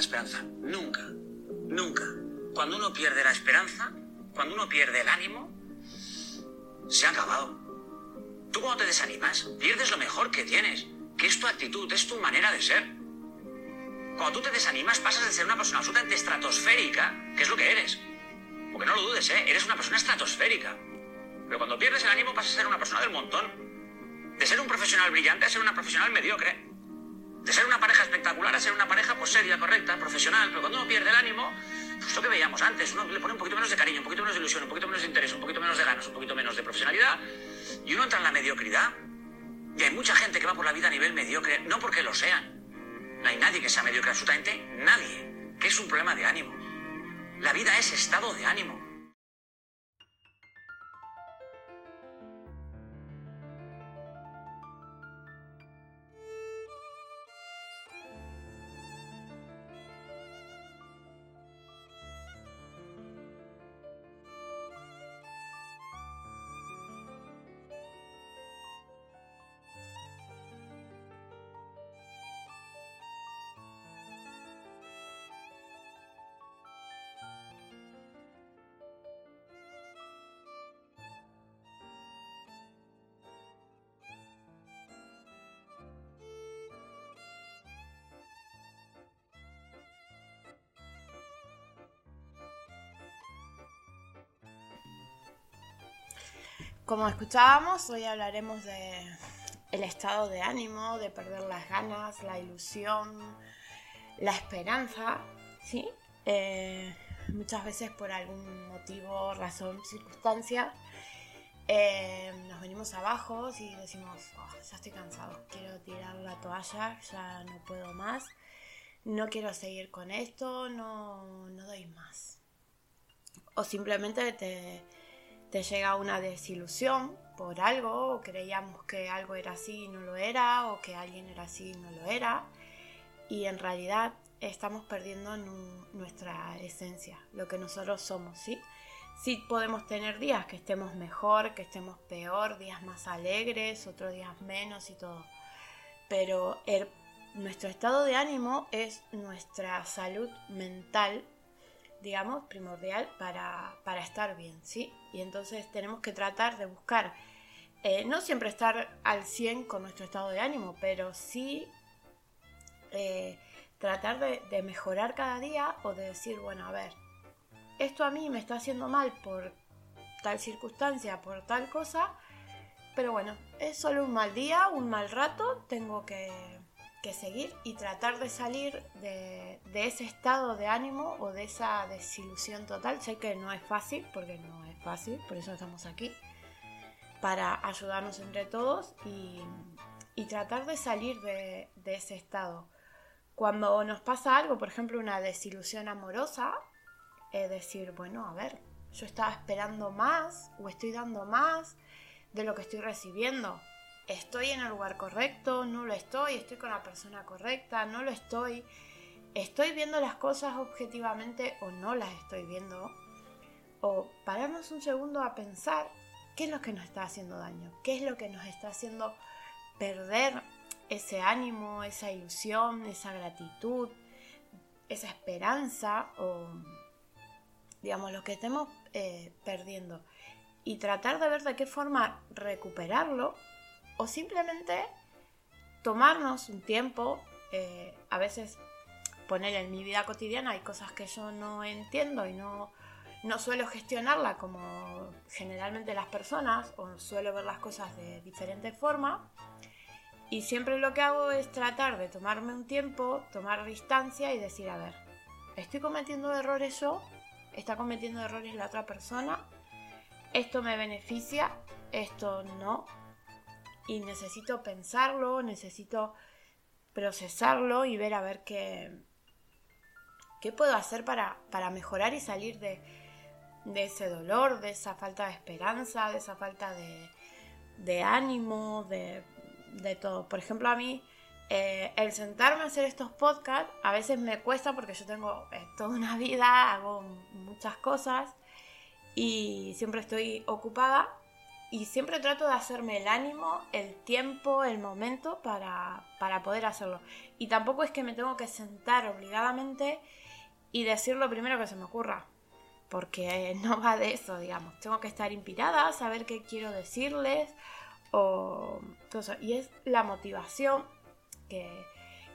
la esperanza. Nunca. Nunca. Cuando uno pierde la esperanza, cuando uno pierde el ánimo, se ha acabado. Tú cuando te desanimas, pierdes lo mejor que tienes, que es tu actitud, es tu manera de ser. Cuando tú te desanimas, pasas de ser una persona absolutamente estratosférica, que es lo que eres. Porque no lo dudes, ¿eh? Eres una persona estratosférica. Pero cuando pierdes el ánimo, pasas a ser una persona del montón. De ser un profesional brillante a ser una profesional mediocre. De ser una pareja espectacular a ser una pareja pues seria, correcta, profesional. Pero cuando uno pierde el ánimo, pues lo que veíamos antes, uno le pone un poquito menos de cariño, un poquito menos de ilusión, un poquito menos de interés, un poquito menos de ganas, un poquito menos de profesionalidad, y uno entra en la mediocridad. Y hay mucha gente que va por la vida a nivel mediocre, no porque lo sean. No hay nadie que sea mediocre, absolutamente nadie, que es un problema de ánimo. La vida es estado de ánimo. Como escuchábamos, hoy hablaremos de el estado de ánimo, de perder las ganas, la ilusión, la esperanza, ¿sí? Eh, muchas veces por algún motivo, razón, circunstancia, eh, nos venimos abajo y decimos, oh, ya estoy cansado, quiero tirar la toalla, ya no puedo más, no quiero seguir con esto, no, no doy más. O simplemente te te llega una desilusión por algo, o creíamos que algo era así y no lo era, o que alguien era así y no lo era, y en realidad estamos perdiendo nuestra esencia, lo que nosotros somos, ¿sí? Sí podemos tener días que estemos mejor, que estemos peor, días más alegres, otros días menos y todo, pero nuestro estado de ánimo es nuestra salud mental digamos, primordial para, estar bien, ¿sí? Y entonces tenemos que tratar de buscar, eh, no siempre estar al 100 con nuestro estado de ánimo, pero sí eh, tratar de, mejorar cada día o de decir, bueno, a ver, esto a mí me está haciendo mal por tal circunstancia, por tal cosa, pero bueno, es solo un mal día, un mal rato, tengo que que seguir y tratar de salir de, ese estado de ánimo o de esa desilusión total. Sé que no es fácil, porque no es fácil, por eso estamos aquí, para ayudarnos entre todos y, tratar de salir de, ese estado. Cuando nos pasa algo, por ejemplo, una desilusión amorosa, es decir, bueno, a ver, yo estaba esperando más o estoy dando más de lo que estoy recibiendo estoy en el lugar correcto, no lo estoy, estoy con la persona correcta, no lo estoy, estoy viendo las cosas objetivamente o no las estoy viendo. O pararnos un segundo a pensar qué es lo que nos está haciendo daño, qué es lo que nos está haciendo perder ese ánimo, esa ilusión, esa gratitud, esa esperanza o digamos lo que estemos eh, perdiendo y tratar de ver de qué forma recuperarlo o simplemente tomarnos un tiempo, eh, a veces poner en mi vida cotidiana hay cosas que yo no entiendo y no, no suelo gestionarla como generalmente las personas o suelo ver las cosas de diferente forma y siempre lo que hago es tratar de tomarme un tiempo, tomar distancia y decir, a ver, estoy cometiendo errores yo, está cometiendo errores la otra persona, esto me beneficia, esto no, y necesito pensarlo, necesito procesarlo y ver a ver qué, qué puedo hacer para, para mejorar y salir de, ese dolor, de esa falta de esperanza, de esa falta de, ánimo, de, todo. Por ejemplo, a mí eh, el sentarme a hacer estos podcasts a veces me cuesta porque yo tengo eh, toda una vida, hago muchas cosas y siempre estoy ocupada y siempre trato de hacerme el ánimo, el tiempo, el momento para, para poder hacerlo. Y tampoco es que me tengo que sentar obligadamente y decir lo primero que se me ocurra, porque no va de eso, digamos. Tengo que estar inspirada, saber qué quiero decirles o Y es la motivación que,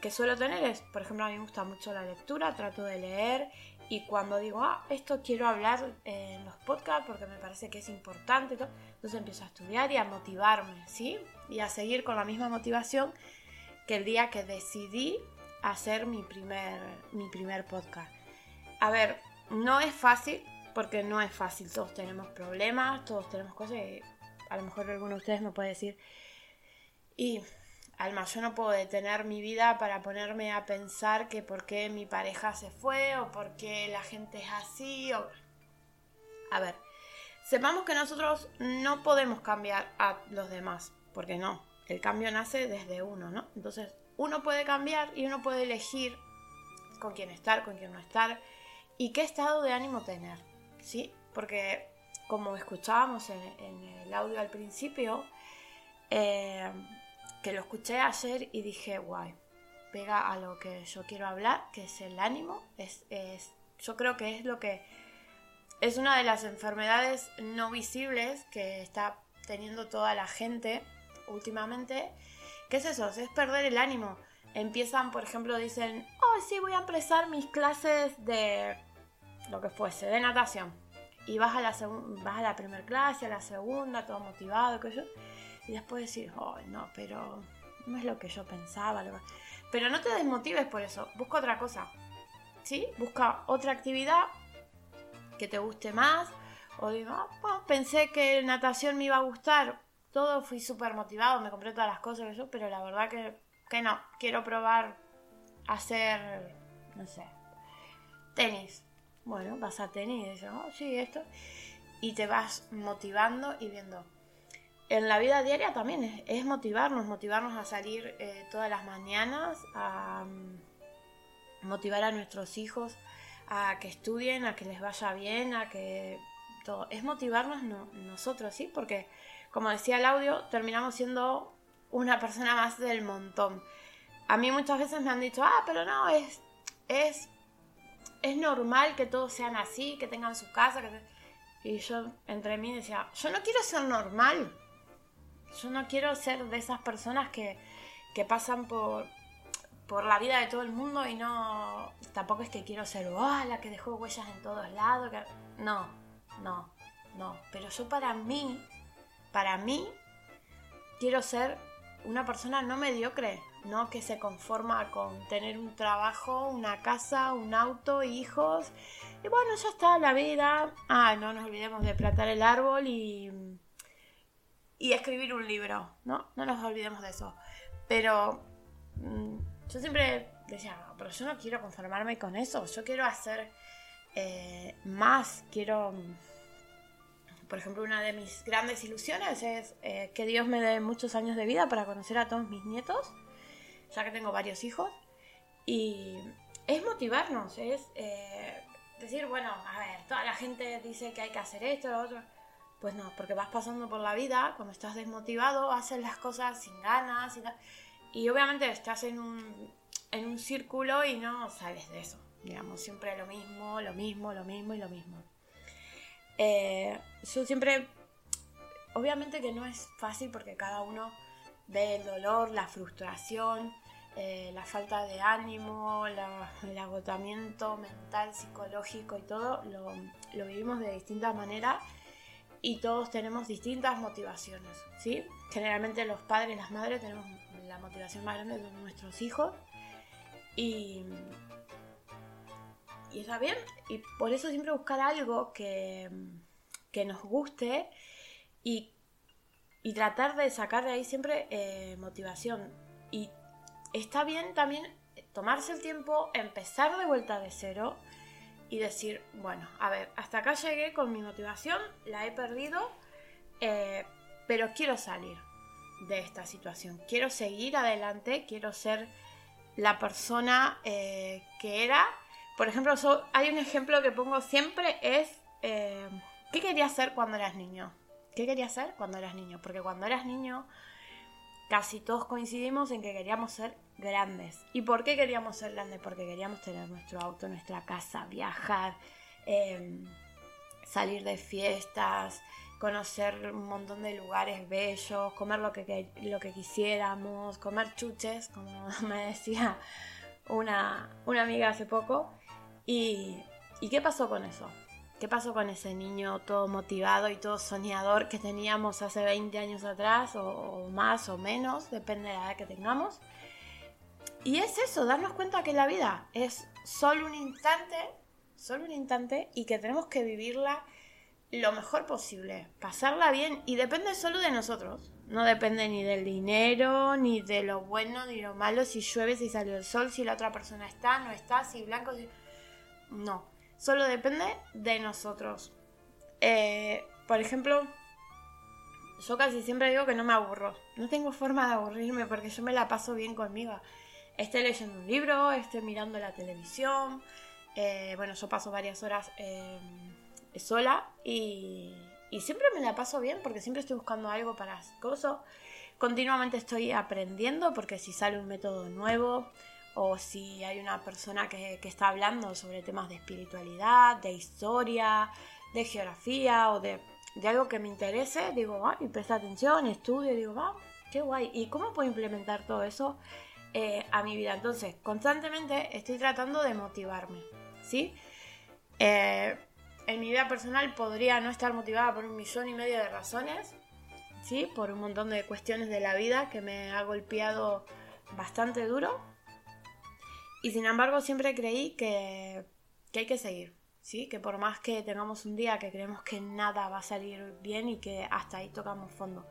que suelo tener. Es, por ejemplo, a mí me gusta mucho la lectura, trato de leer y cuando digo, ah, esto quiero hablar en los podcasts porque me parece que es importante, entonces empiezo a estudiar y a motivarme, ¿sí? Y a seguir con la misma motivación que el día que decidí hacer mi primer, mi primer podcast. A ver, no es fácil, porque no es fácil, todos tenemos problemas, todos tenemos cosas, y a lo mejor alguno de ustedes me puede decir, y Alma, yo no puedo detener mi vida para ponerme a pensar que por qué mi pareja se fue o por qué la gente es así. O... A ver, sepamos que nosotros no podemos cambiar a los demás, porque no, el cambio nace desde uno, ¿no? Entonces, uno puede cambiar y uno puede elegir con quién estar, con quién no estar y qué estado de ánimo tener, ¿sí? Porque como escuchábamos en, el audio al principio, eh, que lo escuché ayer y dije, guay, pega a lo que yo quiero hablar, que es el ánimo. Es, yo creo que es lo que es una de las enfermedades no visibles que está teniendo toda la gente últimamente. ¿Qué es eso? Es perder el ánimo. Empiezan, por ejemplo, dicen, oh, sí, voy a empezar mis clases de lo que fuese, de natación. Y vas a la, vas a la primera clase, a la segunda, todo motivado, que yo y después decir, oh, no, pero no es lo que yo pensaba. Pero no te desmotives por eso, busca otra cosa. ¿Sí? Busca otra actividad que te guste más. O digo, ah, pensé que natación me iba a gustar. Todo fui súper motivado, me compré todas las cosas que pero la verdad que, que no. Quiero probar hacer, no sé, tenis. Bueno, vas a tenis y dices, oh, sí, esto. Y te vas motivando y viendo, en la vida diaria también es, motivarnos, motivarnos a salir eh, todas las mañanas, a mm, motivar a nuestros hijos a que estudien, a que les vaya bien, a que todo. Es motivarnos nosotros, ¿sí? Porque, como decía el audio, terminamos siendo una persona más del montón. A mí muchas veces me han dicho, ah, pero no, es, es, es normal que todos sean así, que tengan su casa. Y yo entre mí decía, yo no quiero ser normal. Yo no quiero ser de esas personas que, pasan por, por la vida de todo el mundo y no. Tampoco es que quiero ser oh, la que dejó huellas en todos lados. no, no, no. Pero yo para mí, para mí, quiero ser una persona no mediocre, no que se conforma con tener un trabajo, una casa, un auto, hijos. Y bueno, ya está la vida. Ah, no nos olvidemos de plantar el árbol y y escribir un libro, ¿no? No nos olvidemos de eso. Pero mm, yo siempre decía, pero yo no quiero conformarme con eso, yo quiero hacer eh, más, quiero... Por ejemplo, una de mis grandes ilusiones es eh, que Dios me dé muchos años de vida para conocer a todos mis nietos, ya que tengo varios hijos. Y es motivarnos, es eh, decir, bueno, a ver, toda la gente dice que hay que hacer esto, lo otro pues no, porque vas pasando por la vida, cuando estás desmotivado, haces las cosas sin ganas y. Y obviamente estás en un, en un círculo y no sales de eso. Digamos, siempre lo mismo, lo mismo, lo mismo y lo mismo. Eh, yo siempre, obviamente que no es fácil porque cada uno ve el dolor, la frustración, eh, la falta de ánimo, el agotamiento mental, psicológico y todo, lo, lo vivimos de distintas maneras y todos tenemos distintas motivaciones, ¿sí? Generalmente los padres las madres tenemos la motivación más grande de nuestros hijos y, y está bien, y por eso siempre buscar algo que, que nos guste y, y, tratar de sacar de ahí siempre eh, motivación. Y está bien también tomarse el tiempo, empezar de vuelta de cero y decir, bueno, a ver, hasta acá llegué con mi motivación, la he perdido, eh, pero quiero salir de esta situación, quiero seguir adelante, quiero ser la persona eh, que era. Por ejemplo, hay un ejemplo que pongo siempre, es, eh, ¿qué querías ser cuando eras niño? ¿Qué querías ser cuando eras niño? Porque cuando eras niño casi todos coincidimos en que queríamos ser grandes. ¿Y por qué queríamos ser grandes? Porque queríamos tener nuestro auto, nuestra casa, viajar, em, salir de fiestas, conocer un montón de lugares bellos, comer lo que, lo que quisiéramos, comer chuches, como me decía una, una amiga hace poco. ¿Y, ¿Y qué pasó con eso? ¿Qué pasó con ese niño todo motivado y todo soñador que teníamos hace 20 años atrás o, más o menos, depende de la edad que tengamos? Y es eso, darnos cuenta que la vida es solo un instante, solo un instante y que tenemos que vivirla lo mejor posible, pasarla bien y depende solo de nosotros. No depende ni del dinero, ni de lo bueno, ni lo malo, si llueve, si salió el sol, si la otra persona está, no está, si blanco, si... No, Solo depende de nosotros. Eh, por ejemplo, yo casi siempre digo que no me aburro. No tengo forma de aburrirme porque yo me la paso bien conmigo. Esté leyendo un libro, esté mirando la televisión. Eh, bueno, yo paso varias horas eh, sola y, y, siempre me la paso bien porque siempre estoy buscando algo para cosas. Continuamente estoy aprendiendo porque si sale un método nuevo, o si hay una persona que, está hablando sobre temas de espiritualidad, de historia, de geografía o de, algo que me interese, digo, ay, presta atención, estudio, digo, va, qué guay. ¿Y cómo puedo implementar todo eso eh, a mi vida? Entonces, constantemente estoy tratando de motivarme, ¿sí? Eh, en mi vida personal podría no estar motivada por un millón y medio de razones, ¿sí? Por un montón de cuestiones de la vida que me ha golpeado bastante duro y sin embargo siempre creí que, hay que seguir, ¿sí? Que por más que tengamos un día que creemos que nada va a salir bien y que hasta ahí tocamos fondo.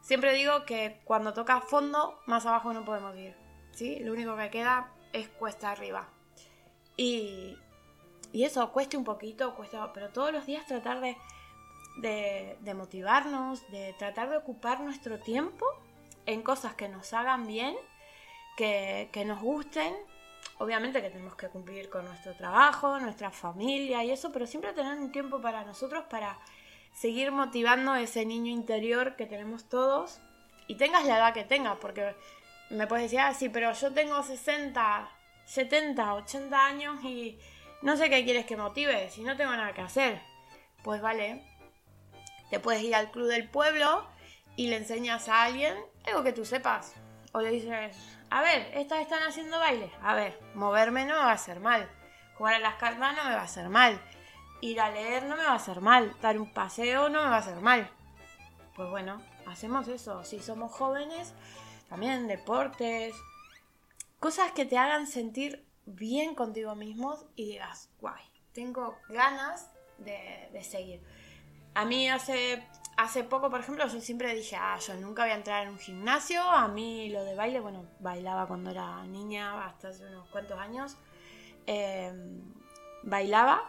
Siempre digo que cuando toca fondo, más abajo no podemos ir, Lo único que queda es cuesta arriba. Y, y eso, cueste un poquito, cuesta, pero todos los días tratar de, de motivarnos, de tratar de ocupar nuestro tiempo en cosas que nos hagan bien, que, que nos gusten. Obviamente que tenemos que cumplir con nuestro trabajo, nuestra familia y eso, pero siempre tener un tiempo para nosotros para seguir motivando ese niño interior que tenemos todos. Y tengas la edad que tengas, porque me puedes decir, ah, sí, pero yo tengo 60, 70, 80 años y no sé qué quieres que motive, si no tengo nada que hacer. Pues vale, te puedes ir al club del pueblo y le enseñas a alguien algo que tú sepas. O le dices, a ver, estas están haciendo baile. A ver, moverme no me va a hacer mal. Jugar a las cartas no me va a hacer mal. Ir a leer no me va a hacer mal. Dar un paseo no me va a hacer mal. Pues bueno, hacemos eso. Si somos jóvenes, también deportes. Cosas que te hagan sentir bien contigo mismos y digas, guay, tengo ganas de, seguir. A mí hace hace poco, por ejemplo, yo siempre dije, ah, yo nunca voy a entrar en un gimnasio. A mí lo de baile, bueno, bailaba cuando era niña, hasta hace unos cuantos años. Em, bailaba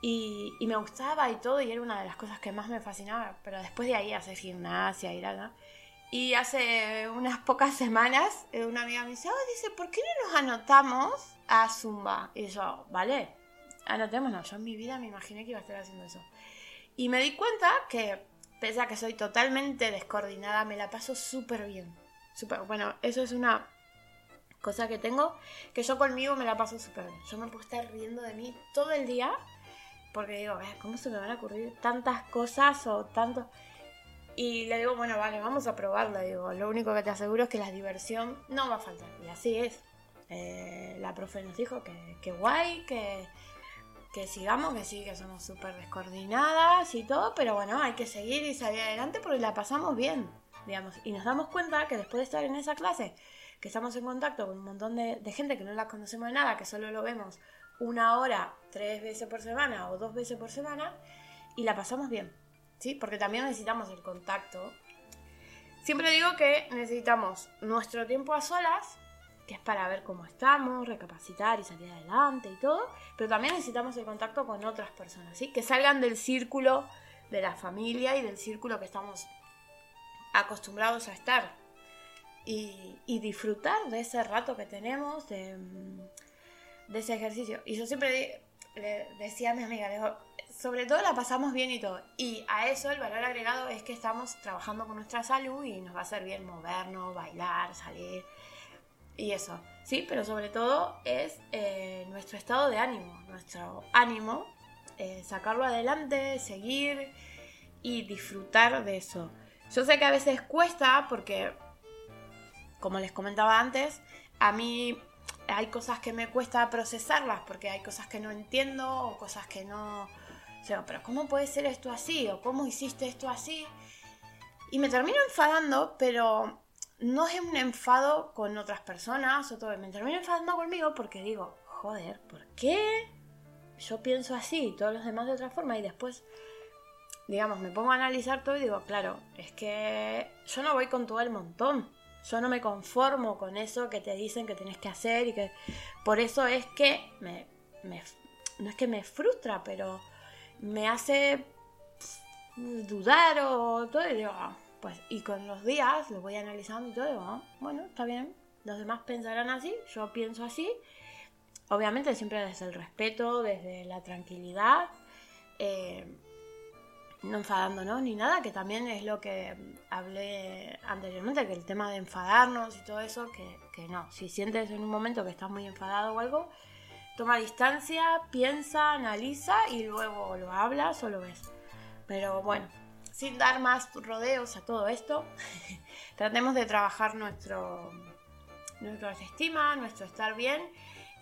y, me gustaba y todo, y era una de las cosas que más me fascinaba. Pero después de ahí hacer gimnasia, ir a... Y hace unas pocas semanas, eh, una amiga me dice, oh, dice, ¿por qué no nos anotamos a Zumba? Y yo, vale, anotémonos. Yo en mi vida me imaginé que iba a estar haciendo eso. Y me di cuenta que pese a que soy totalmente descoordinada, me la paso súper bien. Super, bueno, eso es una cosa que tengo, que yo conmigo me la paso súper bien. Yo me puedo estar riendo de mí todo el día, porque digo, ¿cómo se me van a ocurrir tantas cosas o tanto? Y le digo, bueno, vale, vamos a probarla. Digo, lo único que te aseguro es que la diversión no va a faltar. Y así es. Eh, la profe nos dijo que, que guay, que que sigamos, que sí, que somos súper descoordinadas y todo, pero bueno, hay que seguir y salir adelante porque la pasamos bien, digamos. Y nos damos cuenta que después de estar en esa clase, que estamos en contacto con un montón de, gente que no la conocemos de nada, que solo lo vemos una hora, tres veces por semana o dos veces por semana, y la pasamos bien, ¿sí? Porque también necesitamos el contacto. Siempre digo que necesitamos nuestro tiempo a solas que es para ver cómo estamos, recapacitar y salir adelante y todo, pero también necesitamos el contacto con otras personas, ¿sí? Que salgan del círculo de la familia y del círculo que estamos acostumbrados a estar. Y, disfrutar de ese rato que tenemos, de, ese ejercicio. Y yo siempre le decía a mi amiga, sobre todo la pasamos bien y todo. Y a eso el valor agregado es que estamos trabajando con nuestra salud y nos va a hacer bien movernos, bailar, salir y eso. Sí, pero sobre todo es eh, nuestro estado de ánimo, nuestro ánimo, eh, sacarlo adelante, seguir y disfrutar de eso. Yo sé que a veces cuesta porque, como les comentaba antes, a mí hay cosas que me cuesta procesarlas porque hay cosas que no entiendo o cosas que no... O sea, pero ¿cómo puede ser esto así? ¿O cómo hiciste esto así? Y me termino enfadando, pero no es un enfado con otras personas o todo. Me termino enfadando conmigo porque digo, joder, ¿por qué yo pienso así y todos los demás de otra forma? Y después, digamos, me pongo a analizar todo y digo, claro, es que yo no voy con todo el montón. Yo no me conformo con eso que te dicen que tienes que hacer y que por eso es que me, no es que me frustra, pero me hace dudar o todo ah, pues y con los días lo voy analizando y todo, ah, bueno, está bien, los demás pensarán así, yo pienso así, obviamente siempre desde el respeto, desde la tranquilidad. Eh, no enfadándonos ni nada, que también es lo que hablé anteriormente, que el tema de enfadarnos y todo eso, que, no, si sientes en un momento que estás muy enfadado o algo, toma distancia, piensa, analiza y luego lo hablas o lo ves. Pero bueno, sin dar más rodeos a todo esto, tratemos de trabajar nuestro, nuestra autoestima, nuestro estar bien.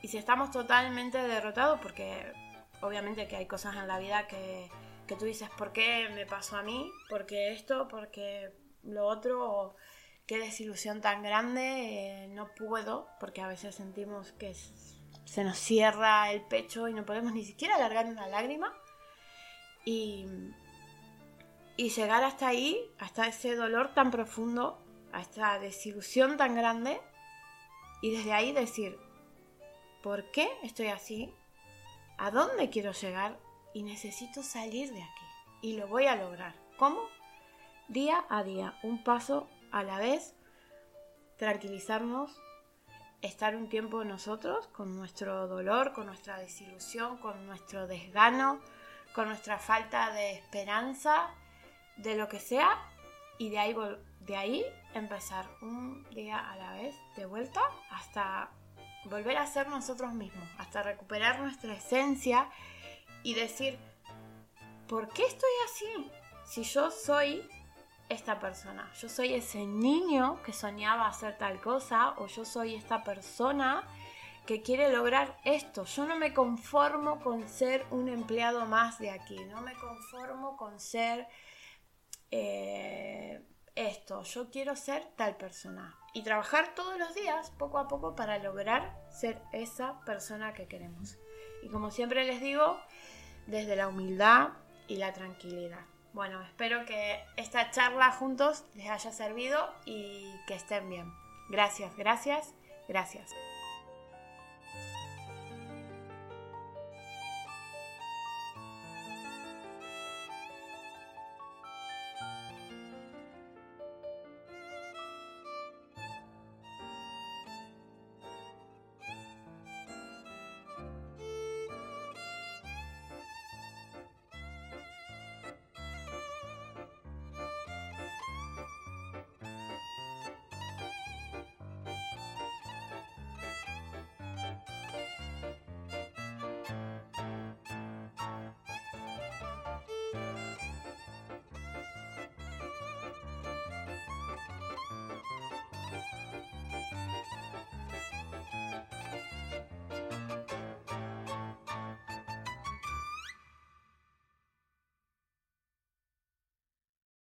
Y si estamos totalmente derrotados, porque obviamente que hay cosas en la vida que que tú dices, ¿por qué me pasó a mí? ¿Por qué esto? ¿Por qué lo otro? ¿Qué desilusión tan grande? Eh, no puedo, porque a veces sentimos que se nos cierra el pecho y no podemos ni siquiera alargar una lágrima. Y, y llegar hasta ahí, hasta ese dolor tan profundo, a esta desilusión tan grande, y desde ahí decir, ¿por qué estoy así? ¿A dónde quiero llegar? y necesito salir de aquí. Y lo voy a lograr. ¿Cómo? Día a día, un paso a la vez, tranquilizarnos, estar un tiempo nosotros con nuestro dolor, con nuestra desilusión, con nuestro desgano, con nuestra falta de esperanza, de lo que sea, y de ahí, de ahí empezar un día a la vez de vuelta hasta volver a ser nosotros mismos, hasta recuperar nuestra esencia y decir, ¿por qué estoy así? Si yo soy esta persona, yo soy ese niño que soñaba hacer tal cosa o yo soy esta persona que quiere lograr esto. Yo no me conformo con ser un empleado más de aquí, no me conformo con ser eh, esto, yo quiero ser tal persona. Y trabajar todos los días, poco a poco, para lograr ser esa persona que queremos. Y como siempre les digo, desde la humildad y la tranquilidad. Bueno, espero que esta charla juntos les haya servido y que estén bien. Gracias, gracias, gracias.